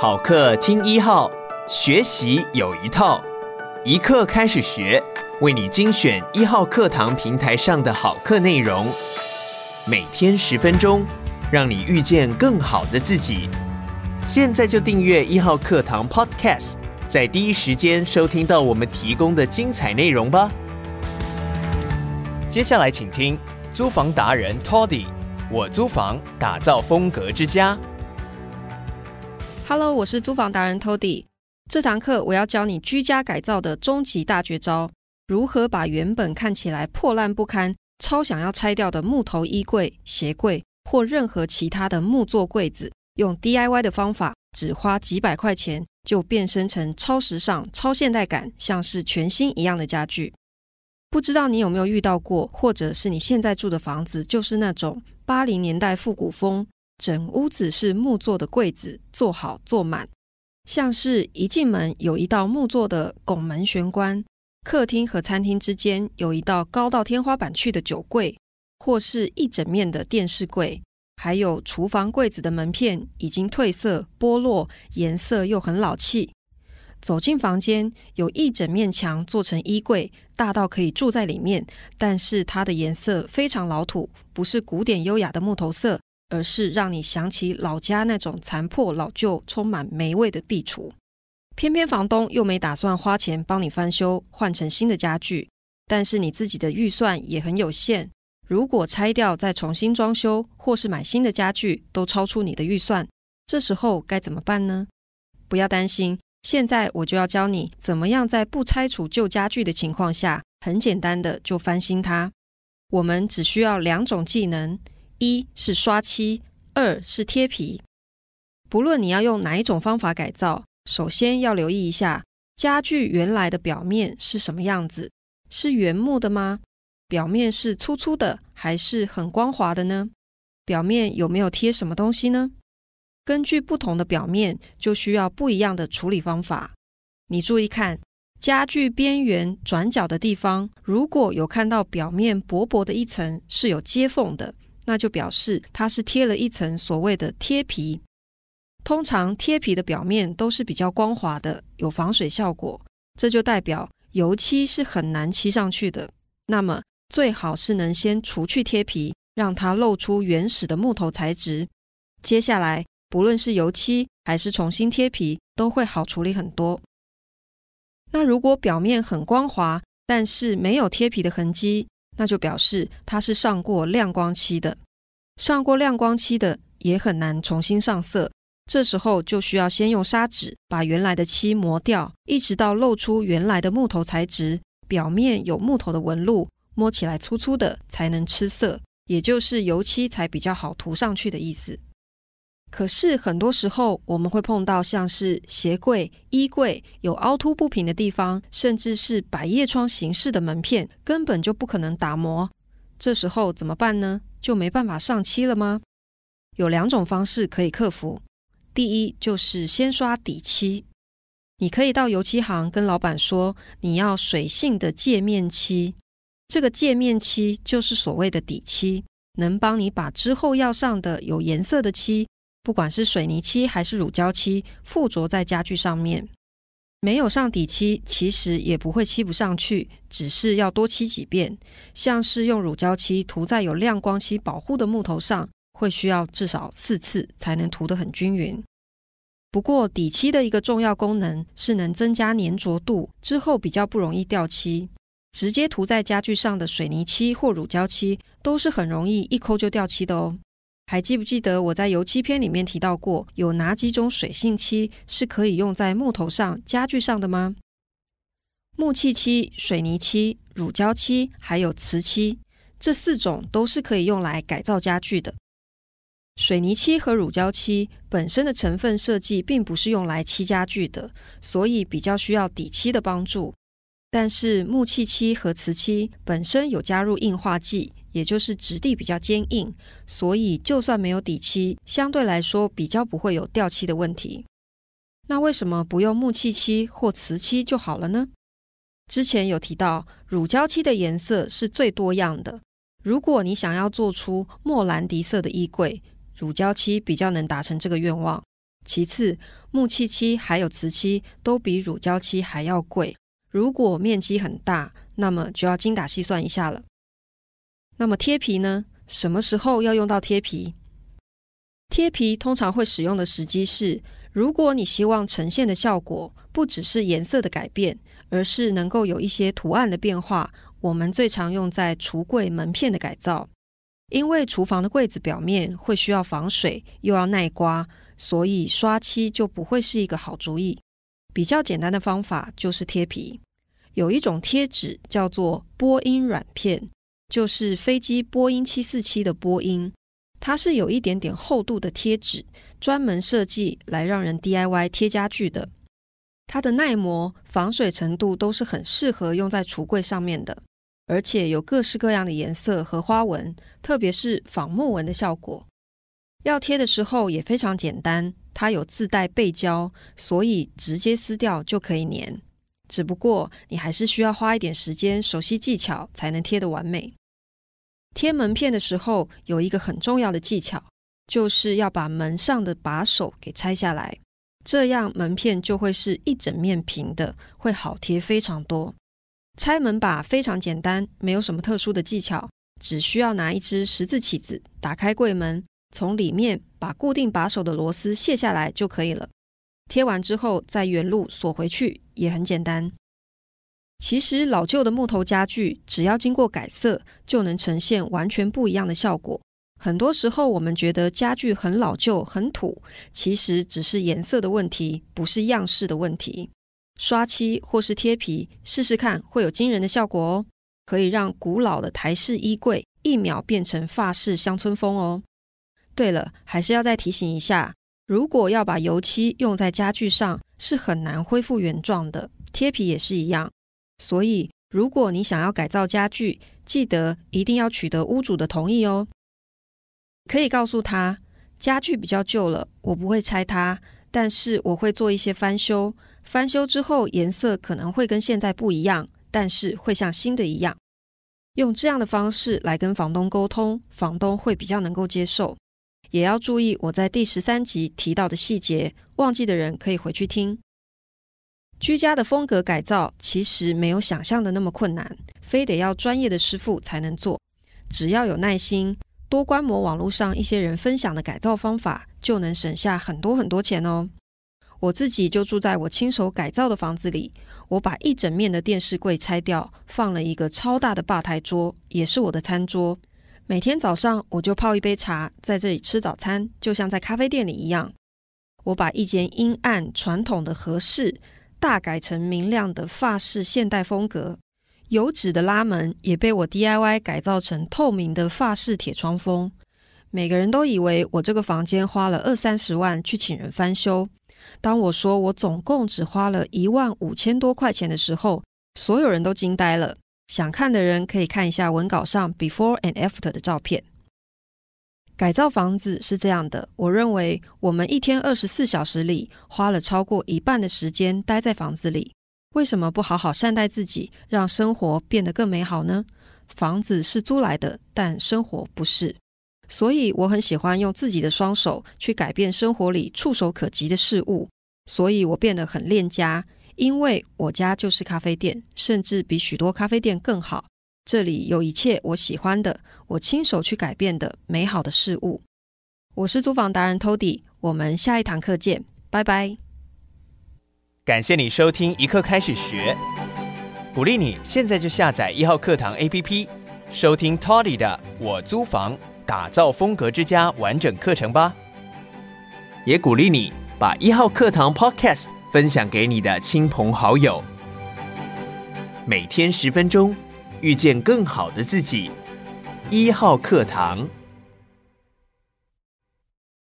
好课听一号，学习有一套，一课开始学，为你精选一号课堂平台上的好课内容，每天十分钟，让你遇见更好的自己。现在就订阅一号课堂 Podcast，在第一时间收听到我们提供的精彩内容吧。接下来请听租房达人 Toddy，我租房打造风格之家。Hello，我是租房达人 Tody。这堂课我要教你居家改造的终极大绝招：如何把原本看起来破烂不堪、超想要拆掉的木头衣柜、鞋柜或任何其他的木作柜子，用 DIY 的方法，只花几百块钱就变身成超时尚、超现代感，像是全新一样的家具。不知道你有没有遇到过，或者是你现在住的房子就是那种八零年代复古风。整屋子是木做的柜子，做好做满，像是一进门有一道木做的拱门玄关，客厅和餐厅之间有一道高到天花板去的酒柜，或是一整面的电视柜，还有厨房柜子的门片已经褪色剥落，颜色又很老气。走进房间，有一整面墙做成衣柜，大到可以住在里面，但是它的颜色非常老土，不是古典优雅的木头色。而是让你想起老家那种残破老旧、充满霉味的壁橱。偏偏房东又没打算花钱帮你翻修，换成新的家具，但是你自己的预算也很有限。如果拆掉再重新装修，或是买新的家具，都超出你的预算，这时候该怎么办呢？不要担心，现在我就要教你怎么样在不拆除旧家具的情况下，很简单的就翻新它。我们只需要两种技能。一是刷漆，二是贴皮。不论你要用哪一种方法改造，首先要留意一下家具原来的表面是什么样子，是原木的吗？表面是粗粗的，还是很光滑的呢？表面有没有贴什么东西呢？根据不同的表面，就需要不一样的处理方法。你注意看，家具边缘转角的地方，如果有看到表面薄薄的一层是有接缝的。那就表示它是贴了一层所谓的贴皮。通常贴皮的表面都是比较光滑的，有防水效果，这就代表油漆是很难漆上去的。那么最好是能先除去贴皮，让它露出原始的木头材质。接下来不论是油漆还是重新贴皮，都会好处理很多。那如果表面很光滑，但是没有贴皮的痕迹，那就表示它是上过亮光漆的，上过亮光漆的也很难重新上色。这时候就需要先用砂纸把原来的漆磨掉，一直到露出原来的木头材质，表面有木头的纹路，摸起来粗粗的才能吃色，也就是油漆才比较好涂上去的意思。可是很多时候，我们会碰到像是鞋柜、衣柜有凹凸不平的地方，甚至是百叶窗形式的门片，根本就不可能打磨。这时候怎么办呢？就没办法上漆了吗？有两种方式可以克服。第一就是先刷底漆，你可以到油漆行跟老板说你要水性的界面漆，这个界面漆就是所谓的底漆，能帮你把之后要上的有颜色的漆。不管是水泥漆还是乳胶漆，附着在家具上面，没有上底漆，其实也不会漆不上去，只是要多漆几遍。像是用乳胶漆涂在有亮光漆保护的木头上，会需要至少四次才能涂得很均匀。不过底漆的一个重要功能是能增加粘着度，之后比较不容易掉漆。直接涂在家具上的水泥漆或乳胶漆，都是很容易一抠就掉漆的哦。还记不记得我在油漆篇里面提到过，有哪几种水性漆是可以用在木头上、家具上的吗？木器漆、水泥漆、乳胶漆，还有瓷漆，这四种都是可以用来改造家具的。水泥漆和乳胶漆本身的成分设计并不是用来漆家具的，所以比较需要底漆的帮助。但是木器漆和瓷漆本身有加入硬化剂。也就是质地比较坚硬，所以就算没有底漆，相对来说比较不会有掉漆的问题。那为什么不用木器漆或瓷漆就好了呢？之前有提到，乳胶漆的颜色是最多样的。如果你想要做出莫兰迪色的衣柜，乳胶漆比较能达成这个愿望。其次，木器漆还有瓷漆都比乳胶漆还要贵。如果面积很大，那么就要精打细算一下了。那么贴皮呢？什么时候要用到贴皮？贴皮通常会使用的时机是，如果你希望呈现的效果不只是颜色的改变，而是能够有一些图案的变化。我们最常用在橱柜门片的改造，因为厨房的柜子表面会需要防水，又要耐刮，所以刷漆就不会是一个好主意。比较简单的方法就是贴皮。有一种贴纸叫做波音软片，就是飞机波音七四七的波音，它是有一点点厚度的贴纸，专门设计来让人 DIY 贴家具的。它的耐磨、防水程度都是很适合用在橱柜上面的。而且有各式各样的颜色和花纹，特别是仿木纹的效果。要贴的时候也非常简单，它有自带背胶，所以直接撕掉就可以粘。只不过你还是需要花一点时间熟悉技巧，才能贴得完美。贴门片的时候有一个很重要的技巧，就是要把门上的把手给拆下来，这样门片就会是一整面平的，会好贴非常多。拆门把非常简单，没有什么特殊的技巧，只需要拿一支十字起子，打开柜门，从里面把固定把手的螺丝卸下来就可以了。贴完之后再原路锁回去，也很简单。其实老旧的木头家具，只要经过改色，就能呈现完全不一样的效果。很多时候我们觉得家具很老旧、很土，其实只是颜色的问题，不是样式的问题。刷漆或是贴皮，试试看会有惊人的效果哦！可以让古老的台式衣柜一秒变成法式乡村风哦。对了，还是要再提醒一下，如果要把油漆用在家具上，是很难恢复原状的。贴皮也是一样。所以，如果你想要改造家具，记得一定要取得屋主的同意哦。可以告诉他，家具比较旧了，我不会拆它，但是我会做一些翻修。翻修之后，颜色可能会跟现在不一样，但是会像新的一样。用这样的方式来跟房东沟通，房东会比较能够接受。也要注意我在第十三集提到的细节，忘记的人可以回去听。居家的风格改造其实没有想象的那么困难，非得要专业的师傅才能做。只要有耐心，多观摩网络上一些人分享的改造方法，就能省下很多很多钱哦。我自己就住在我亲手改造的房子里。我把一整面的电视柜拆掉，放了一个超大的吧台桌，也是我的餐桌。每天早上我就泡一杯茶，在这里吃早餐，就像在咖啡店里一样。我把一间阴暗传统的合室大改成明亮的法式现代风格。油纸的拉门也被我 DIY 改造成透明的法式铁窗风。每个人都以为我这个房间花了二三十万去请人翻修。当我说我总共只花了一万五千多块钱的时候，所有人都惊呆了。想看的人可以看一下文稿上 before and after 的照片。改造房子是这样的，我认为我们一天二十四小时里花了超过一半的时间待在房子里，为什么不好好善待自己，让生活变得更美好呢？房子是租来的，但生活不是。所以我很喜欢用自己的双手去改变生活里触手可及的事物，所以我变得很恋家，因为我家就是咖啡店，甚至比许多咖啡店更好。这里有一切我喜欢的，我亲手去改变的美好的事物。我是租房达人 Tody，我们下一堂课见，拜拜。感谢你收听一课开始学，鼓励你现在就下载一号课堂 APP，收听 Tody 的我租房。打造风格之家完整课程吧，也鼓励你把一号课堂 Podcast 分享给你的亲朋好友。每天十分钟，遇见更好的自己。一号课堂。